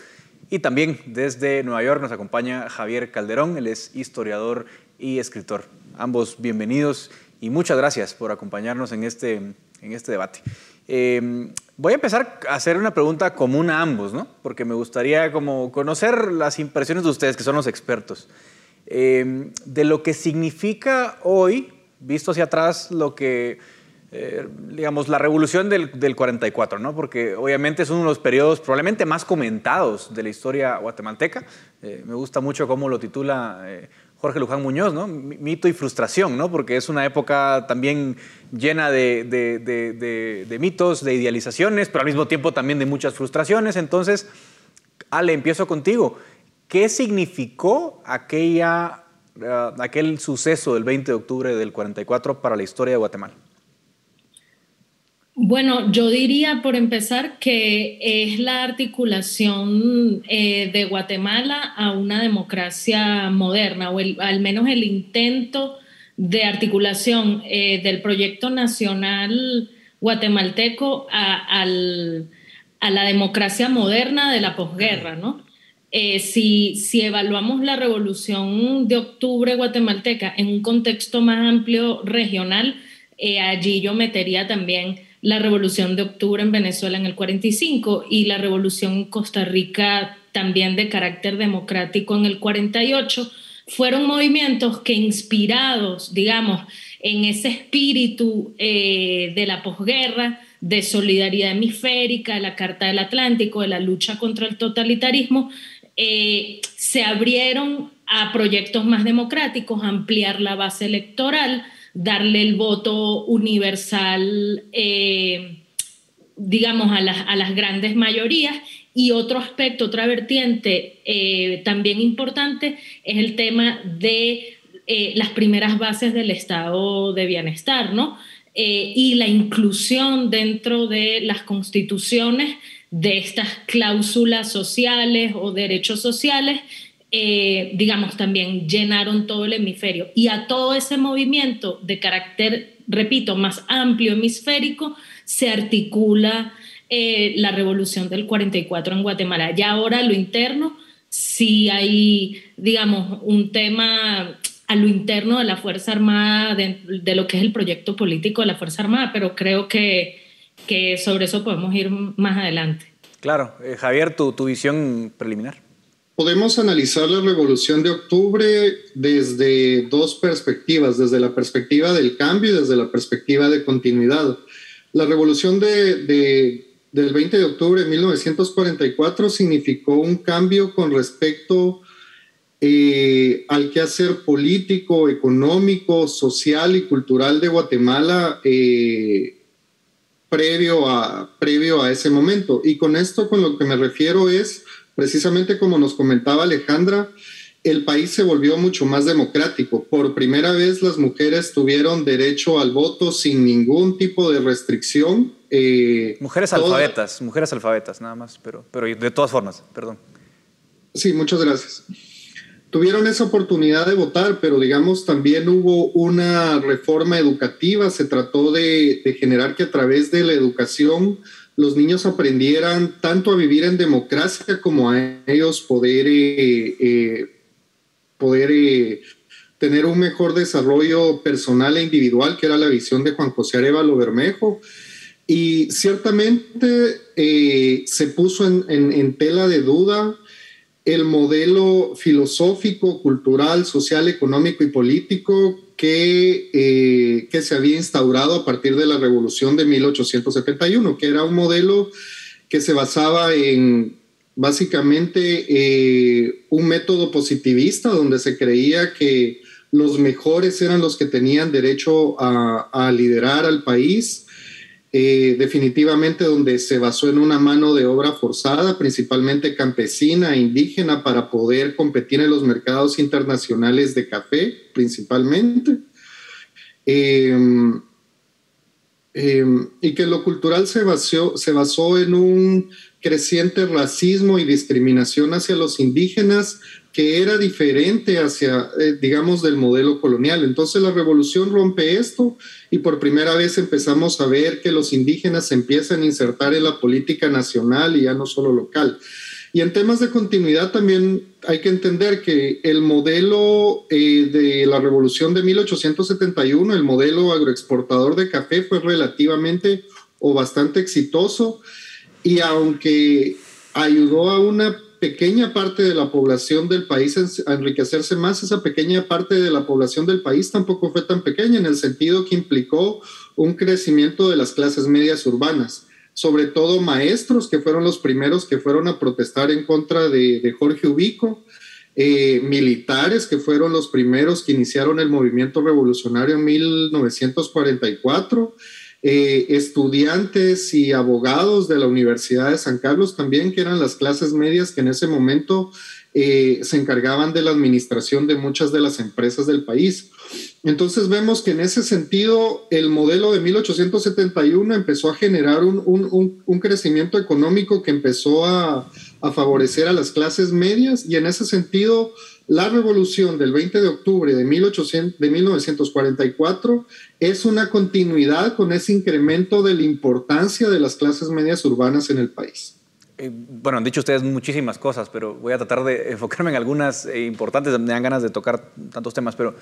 Y también desde Nueva York nos acompaña Javier Calderón, él es historiador y escritor. Ambos bienvenidos y muchas gracias por acompañarnos en este, en este debate. Em, voy a empezar a hacer una pregunta común a ambos, ¿no? porque me gustaría como conocer las impresiones de ustedes, que son los expertos, em, de lo que significa hoy, visto hacia atrás, lo que, eh, digamos, la revolución del, del, 44, ¿no? porque obviamente es uno de los periodos probablemente más comentados de la historia guatemalteca. Eh, me gusta mucho cómo lo titula eh, Jorge Luján Muñoz, ¿no? Mito y frustración, ¿no? Porque es una época también llena de, mitos, de idealizaciones, pero al mismo tiempo también de muchas frustraciones. Entonces, Ale, empiezo contigo. ¿Qué significó aquella, eh, aquel suceso del 20 de octubre del 44 para la historia de Guatemala? Bueno, yo diría por empezar que es la articulación eh, de Guatemala a una democracia moderna, o al menos el intento de articulación eh, del proyecto nacional guatemalteco a, la democracia moderna de la posguerra, ¿no? Eh, si, si, evaluamos la revolución de octubre guatemalteca en un contexto más amplio regional, allí yo metería también la revolución de octubre en Venezuela en el 45 y la revolución en Costa Rica también de carácter democrático en el 48, fueron movimientos que inspirados, digamos, en ese espíritu eh, de la posguerra, de solidaridad hemisférica, de la Carta del Atlántico, de la lucha contra el totalitarismo, eh, se abrieron a proyectos más democráticos, ampliar la base electoral, darle el voto universal, eh, digamos, a las, grandes mayorías. Y otro aspecto, otra vertiente eh, también importante es el tema de eh, las primeras bases del estado de bienestar, ¿no? y la inclusión dentro de las constituciones de estas cláusulas sociales o derechos sociales eh, digamos, también llenaron todo el hemisferio. Y a todo ese movimiento de carácter, repito, más amplio hemisférico, se articula eh, la revolución del 44 en Guatemala. Ya ahora lo interno, sí hay, digamos, un tema a lo interno de la Fuerza Armada, de, lo que es el proyecto político de la Fuerza Armada, pero creo que, que sobre eso podemos ir más adelante. Claro. Eh, Javier, tu, tu visión preliminar podemos analizar la revolución de octubre desde dos perspectivas, desde la perspectiva del cambio y desde la perspectiva de continuidad. La revolución de, del 20 de octubre de 1944 significó un cambio con respecto eh, al quehacer político, económico, social y cultural de Guatemala eh, previo, a, previo a ese momento. Y con esto con lo que me refiero es precisamente como nos comentaba Alejandra, el país se volvió mucho más democrático. Por primera vez las mujeres tuvieron derecho al voto sin ningún tipo de restricción. Eh, mujeres alfabetas, mujeres alfabetas nada más, pero, pero de todas formas, perdón. Sí, muchas gracias. Tuvieron esa oportunidad de votar, pero digamos también hubo una reforma educativa, se trató de, de generar que a través de la educación los niños aprendieran tanto a vivir en democracia como a ellos poder, eh, eh, poder eh, tener un mejor desarrollo personal e individual, que era la visión de Juan José Arevalo Bermejo. Y ciertamente se puso en tela de duda el modelo filosófico, cultural, social, económico y político que, eh, que se había instaurado a partir de la revolución de 1871, que era un modelo que se basaba en básicamente eh, un método positivista donde se creía que los mejores eran los que tenían derecho a liderar al país eh, definitivamente donde se basó en una mano de obra forzada, principalmente campesina e indígena, para poder competir en los mercados internacionales de café, principalmente. Em, em, y que lo cultural se se basó en un creciente racismo y discriminación hacia los indígenas que era diferente hacia, eh, digamos, del modelo colonial. Entonces la revolución rompe esto y por primera vez empezamos a ver que los indígenas se empiezan a insertar en la política nacional y ya no solo local. Y en temas de continuidad también hay que entender que el modelo eh, de la revolución de 1871, el modelo agroexportador de café, fue relativamente o bastante exitoso y aunque ayudó a una pequeña parte de la población del país a enriquecerse más, esa pequeña parte de la población del país tampoco fue tan pequeña en el sentido que implicó un crecimiento de las clases medias urbanas, sobre todo maestros que fueron los primeros que fueron a protestar en contra de, Jorge Ubico, eh, militares que fueron los primeros que iniciaron el movimiento revolucionario en 1944 eh, estudiantes y abogados de la Universidad de San Carlos también, que eran las clases medias que en ese momento eh, se encargaban de la administración de muchas de las empresas del país. Entonces vemos que en ese sentido el modelo de 1871 empezó a generar un, crecimiento económico que empezó a, a, favorecer a las clases medias y en ese sentido la revolución del 20 de octubre de, 1800, de 1944 es una continuidad con ese incremento de la importancia de las clases medias urbanas en el país. Eh, bueno, han dicho ustedes muchísimas cosas, pero voy a tratar de enfocarme en algunas eh, importantes. Me dan ganas de tocar tantos temas, pero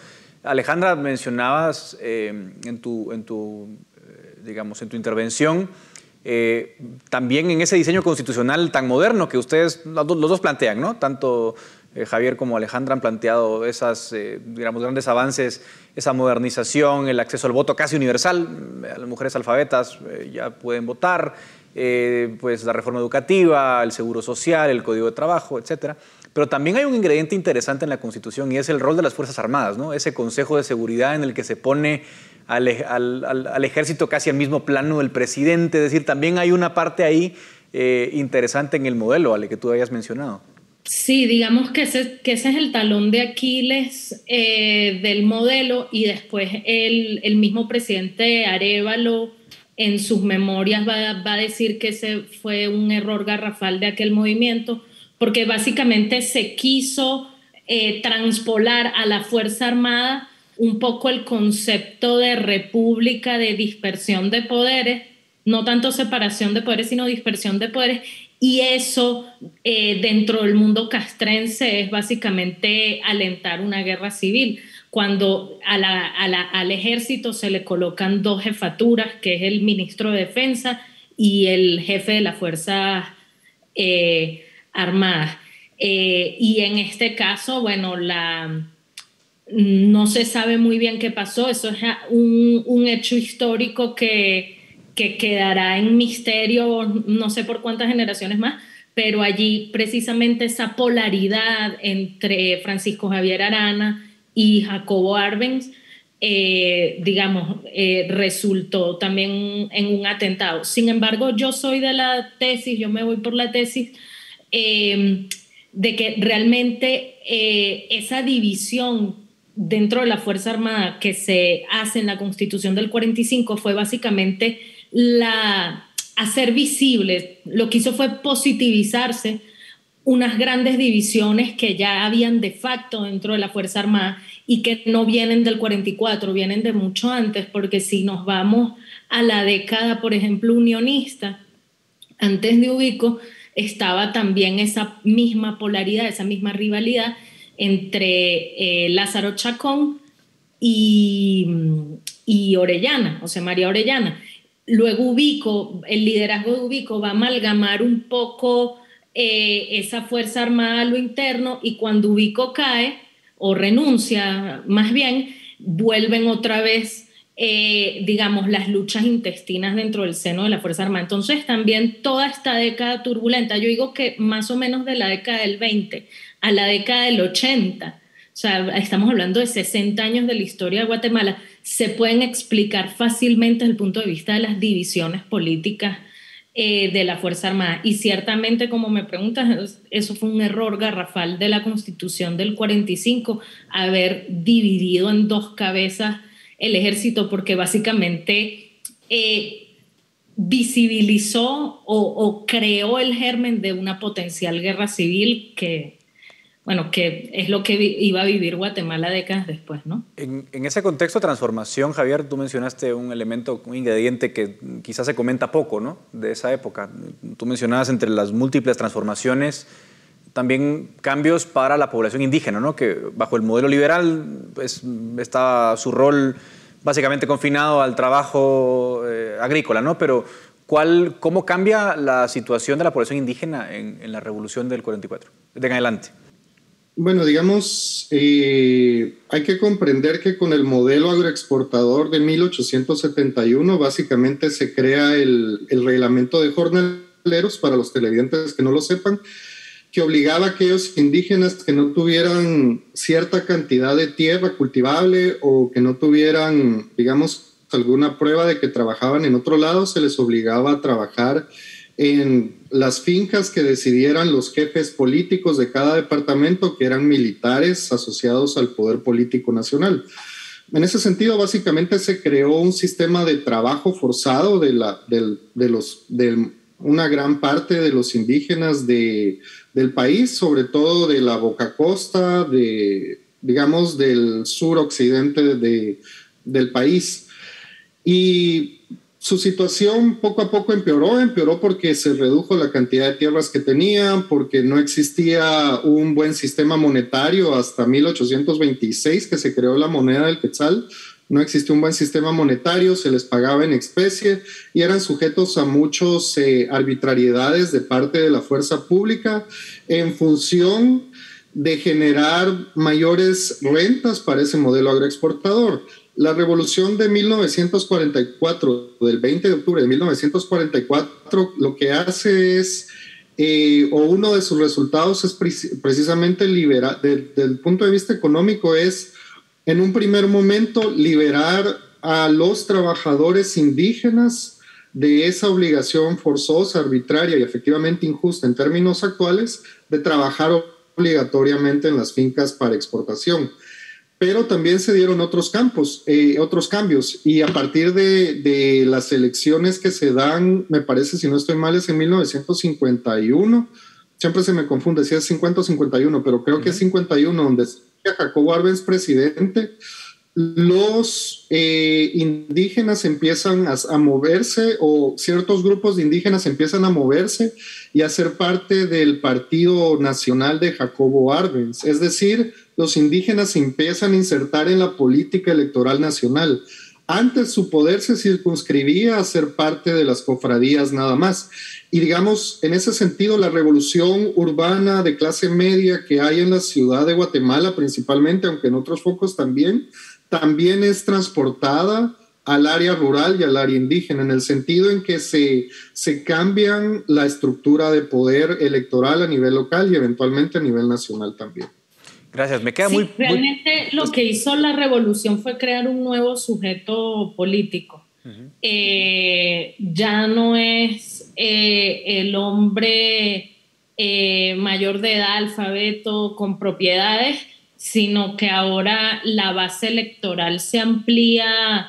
Alejandra, mencionabas eh, en, tu, en, tu, digamos, en tu intervención también en ese diseño constitucional tan moderno que ustedes los, dos plantean, ¿no? Tanto Javier como Alejandra han planteado esas, digamos, grandes avances, esa modernización, el acceso al voto casi universal, las mujeres alfabetas ya pueden votar, eh, pues la reforma educativa, el seguro social, el código de trabajo, etcétera. Pero también hay un ingrediente interesante en la Constitución y es el rol de las Fuerzas Armadas, ¿no? ese Consejo de Seguridad en el que se pone al, ejército casi al mismo plano del presidente. Es decir, también hay una parte ahí eh, interesante en el modelo, Ale, que tú habías mencionado. Sí, digamos que ese, que ese es el talón de Aquiles eh, del modelo y después el, el mismo presidente Arevalo en sus memorias va, a decir que ese fue un error garrafal de aquel movimiento, porque básicamente se quiso eh, transpolar a la Fuerza Armada un poco el concepto de república, de dispersión de poderes, no tanto separación de poderes, sino dispersión de poderes, y eso eh, dentro del mundo castrense es básicamente alentar una guerra civil cuando al ejército se le colocan dos jefaturas, que es el ministro de Defensa y el jefe de la Fuerza eh, Armada. Eh, y en este caso, bueno, la, no se sabe muy bien qué pasó, eso es un, hecho histórico que, que quedará en misterio no sé por cuántas generaciones más, pero allí precisamente esa polaridad entre Francisco Javier Arana, y Jacobo Arbenz, eh, digamos, eh, resultó también en un atentado. Sin embargo, yo soy de la tesis, yo me voy por la tesis, em, de que realmente eh, esa división dentro de la Fuerza Armada que se hace en la Constitución del 45 fue básicamente la hacer visible, lo que hizo fue positivizarse unas grandes divisiones que ya habían de facto dentro de la Fuerza Armada y que no vienen del 44, vienen de mucho antes, porque si nos vamos a la década, por ejemplo, unionista, antes de Ubico, estaba también esa misma polaridad, esa misma rivalidad entre eh, Lázaro Chacón y, y Orellana, sea, María Orellana. Luego Ubico, el liderazgo de Ubico va a amalgamar un poco eh, esa fuerza armada a lo interno y cuando Ubico cae o renuncia, más bien, vuelven otra vez, eh, digamos, las luchas intestinas dentro del seno de la Fuerza Armada. Entonces también toda esta década turbulenta, yo digo que más o menos de la década del 20 a la década del 80, o sea, estamos hablando de 60 años de la historia de Guatemala, se pueden explicar fácilmente desde el punto de vista de las divisiones políticas eh, de la Fuerza Armada. Y ciertamente, como me preguntas, eso fue un error garrafal de la Constitución del 45, haber dividido en dos cabezas el ejército, porque básicamente eh, visibilizó o, o creó el germen de una potencial guerra civil que bueno, que es lo que iba a vivir Guatemala décadas después, ¿no? En, ese contexto de transformación, Javier, tú mencionaste un elemento, un ingrediente que quizás se comenta poco, ¿no? De esa época. Tú mencionabas entre las múltiples transformaciones también cambios para la población indígena, ¿no? Que bajo el modelo liberal pues, está su rol básicamente confinado al trabajo eh, agrícola, ¿no? Pero ¿cuál, ¿cómo cambia la situación de la población indígena en, en la revolución del 44? De en adelante. Bueno, digamos, eh, hay que comprender que con el modelo agroexportador de 1871 básicamente se crea el, reglamento de jornaleros, para los televidentes que no lo sepan, que obligaba a aquellos indígenas que no tuvieran cierta cantidad de tierra cultivable o que no tuvieran, digamos, alguna prueba de que trabajaban en otro lado, se les obligaba a trabajar en las fincas que decidieran los jefes políticos de cada departamento, que eran militares asociados al poder político nacional. En ese sentido, básicamente se creó un sistema de trabajo forzado de, la, de, los, de una gran parte de los indígenas de, del país, sobre todo de la Boca Costa, de, digamos, del sur-occidente de, del país. Y su situación poco a poco empeoró, empeoró porque se redujo la cantidad de tierras que tenían, porque no existía un buen sistema monetario hasta 1826 que se creó la moneda del quetzal. No existía un buen sistema monetario, se les pagaba en especie y eran sujetos a muchas eh, arbitrariedades de parte de la fuerza pública en función de generar mayores rentas para ese modelo agroexportador. La revolución de 1944, del 20 de octubre de 1944, lo que hace es, eh, o uno de sus resultados es precisamente liberar, desde el punto de vista económico, es en un primer momento liberar a los trabajadores indígenas de esa obligación forzosa, arbitraria y efectivamente injusta en términos actuales de trabajar obligatoriamente en las fincas para exportación pero también se dieron otros campos, eh, otros cambios. Y a partir de, las elecciones que se dan, me parece, si no estoy mal, es en 1951. Siempre se me confunde si es 50 o 51, pero creo que es 51, donde Jacobo Arbenz presidente. Los eh, indígenas empiezan a, moverse o ciertos grupos de indígenas empiezan a moverse y a ser parte del Partido Nacional de Jacobo Arbenz. Es decir, los indígenas empiezan a insertar en la política electoral nacional. Antes su poder se circunscribía a ser parte de las cofradías nada más. Y digamos, en ese sentido, la revolución urbana de clase media que hay en la ciudad de Guatemala principalmente, aunque en otros focos también, también es transportada al área rural y al área indígena, en el sentido en que se, se cambian la estructura de poder electoral a nivel local y eventualmente a nivel nacional también. Gracias, me queda muy... Realmente lo que hizo la revolución fue crear un nuevo sujeto político. Eh, ya no es eh, el hombre eh, mayor de edad, alfabeto, con propiedades, sino que ahora la base electoral se amplía,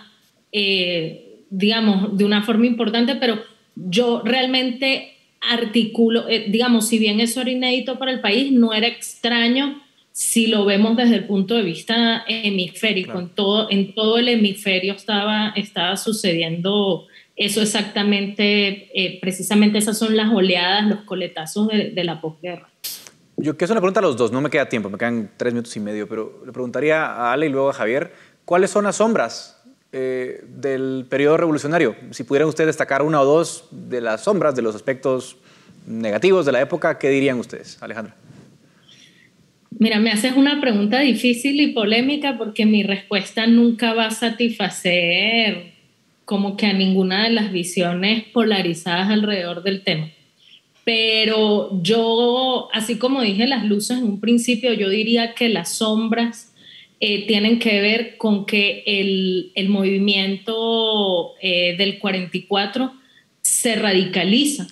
digamos, de una forma importante, pero yo realmente articulo, digamos, si bien eso era inédito para el país, no era extraño si lo vemos desde el punto de vista hemisférico, en, todo, en todo el hemisferio estaba, estaba sucediendo eso exactamente, eh, precisamente esas son las oleadas, los coletazos de, la posguerra. Yo quiero hacer una pregunta a los dos, no me queda tiempo, me quedan tres minutos y medio, pero le preguntaría a Ale y luego a Javier, ¿cuáles son las sombras eh, del periodo revolucionario? Si pudieran ustedes destacar una o dos de las sombras, de los aspectos negativos de la época, ¿qué dirían ustedes, Alejandra? Mira, me haces una pregunta difícil y polémica porque mi respuesta nunca va a satisfacer como que a ninguna de las visiones polarizadas alrededor del tema. Pero yo, así como dije las luces en un principio, yo diría que las sombras eh, tienen que ver con que el, el movimiento eh, del 44 se radicaliza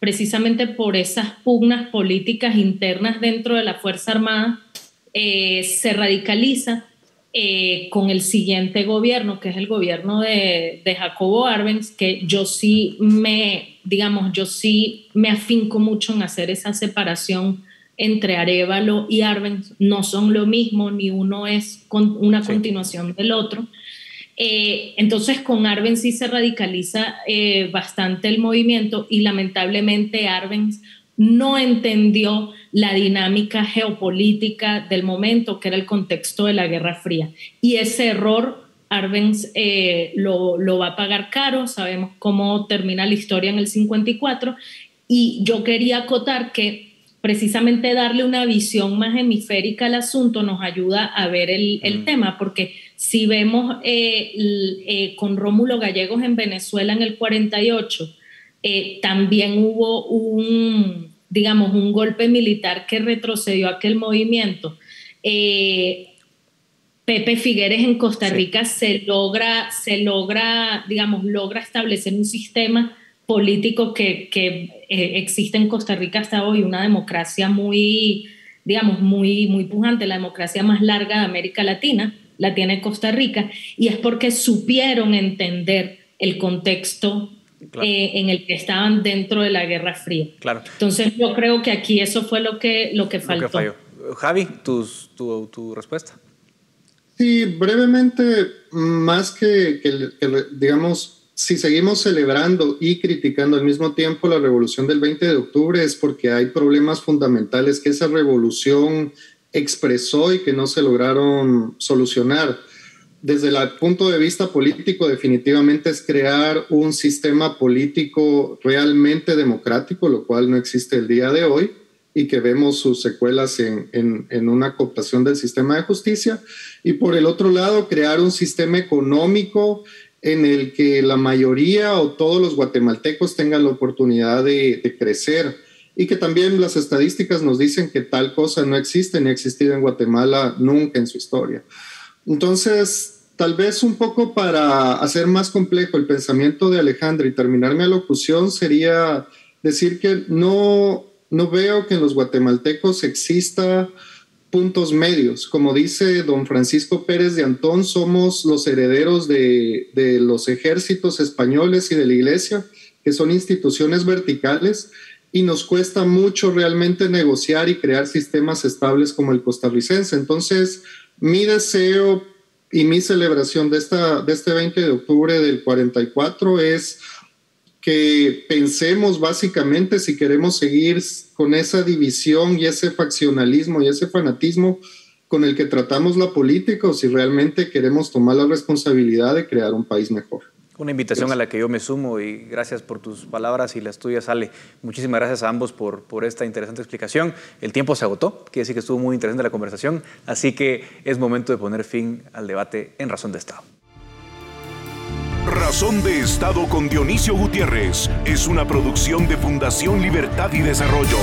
precisamente por esas pugnas políticas internas dentro de la Fuerza Armada, eh, se radicaliza eh, con el siguiente gobierno, que es el gobierno de, Jacobo Arbenz, que yo sí me, digamos, yo sí me afinco mucho en hacer esa separación entre Arevalo y Arbenz. No son lo mismo, ni uno es una continuación del otro. Eh, entonces con Arbenz sí se radicaliza eh, bastante el movimiento y lamentablemente Arbenz no entendió la dinámica geopolítica del momento, que era el contexto de la Guerra Fría. Y ese error Arbenz eh, lo, lo, va a pagar caro, sabemos cómo termina la historia en el 54, y yo quería acotar que precisamente darle una visión más hemisférica al asunto nos ayuda a ver el, el tema, porque si vemos eh, eh, con Rómulo Gallegos en Venezuela en el 48, eh, también hubo un, digamos, un golpe militar que retrocedió aquel movimiento. Pepe Figueres en Costa Rica se logra, se logra, digamos, logra establecer un sistema político que, que eh, existe en Costa Rica hasta hoy, una democracia muy, digamos, muy, muy pujante, la democracia más larga de América Latina, la tiene Costa Rica, y es porque supieron entender el contexto eh, en el que estaban dentro de la Guerra Fría. Claro. Entonces yo creo que aquí eso fue lo que, lo que faltó. Javi, tu, tu, respuesta. Sí, brevemente, más que, que, digamos, si seguimos celebrando y criticando al mismo tiempo la revolución del 20 de octubre es porque hay problemas fundamentales que esa revolución expresó y que no se lograron solucionar desde el punto de vista político, definitivamente es crear un sistema político realmente democrático, lo cual no existe el día de hoy y que vemos sus secuelas en, en, una cooptación del sistema de justicia. Y por el otro lado, crear un sistema económico en el que la mayoría o todos los guatemaltecos tengan la oportunidad de, de crecer y que también las estadísticas nos dicen que tal cosa no existe ni ha existido en Guatemala nunca en su historia. Entonces, tal vez un poco para hacer más complejo el pensamiento de Alejandra y terminar mi alocución sería decir que no, no veo que en los guatemaltecos exista puntos medios. Como dice don Francisco Pérez de Antón, somos los herederos de, de los ejércitos españoles y de la iglesia, que son instituciones verticales y nos cuesta mucho realmente negociar y crear sistemas estables como el costarricense. Entonces, mi deseo y mi celebración de, esta, de este 20 de octubre del 44 es que pensemos básicamente si queremos seguir con esa división y ese faccionalismo y ese fanatismo con el que tratamos la política o si realmente queremos tomar la responsabilidad de crear un país mejor. Una invitación a la que yo me sumo y gracias por tus palabras y las tuyas, Ale. Muchísimas gracias a ambos por, por esta interesante explicación. El tiempo se agotó, quiere decir que estuvo muy interesante la conversación, así que es momento de poner fin al debate en Razón de Estado. Razón de Estado con Dionisio Gutiérrez es una producción de Fundación Libertad y Desarrollo.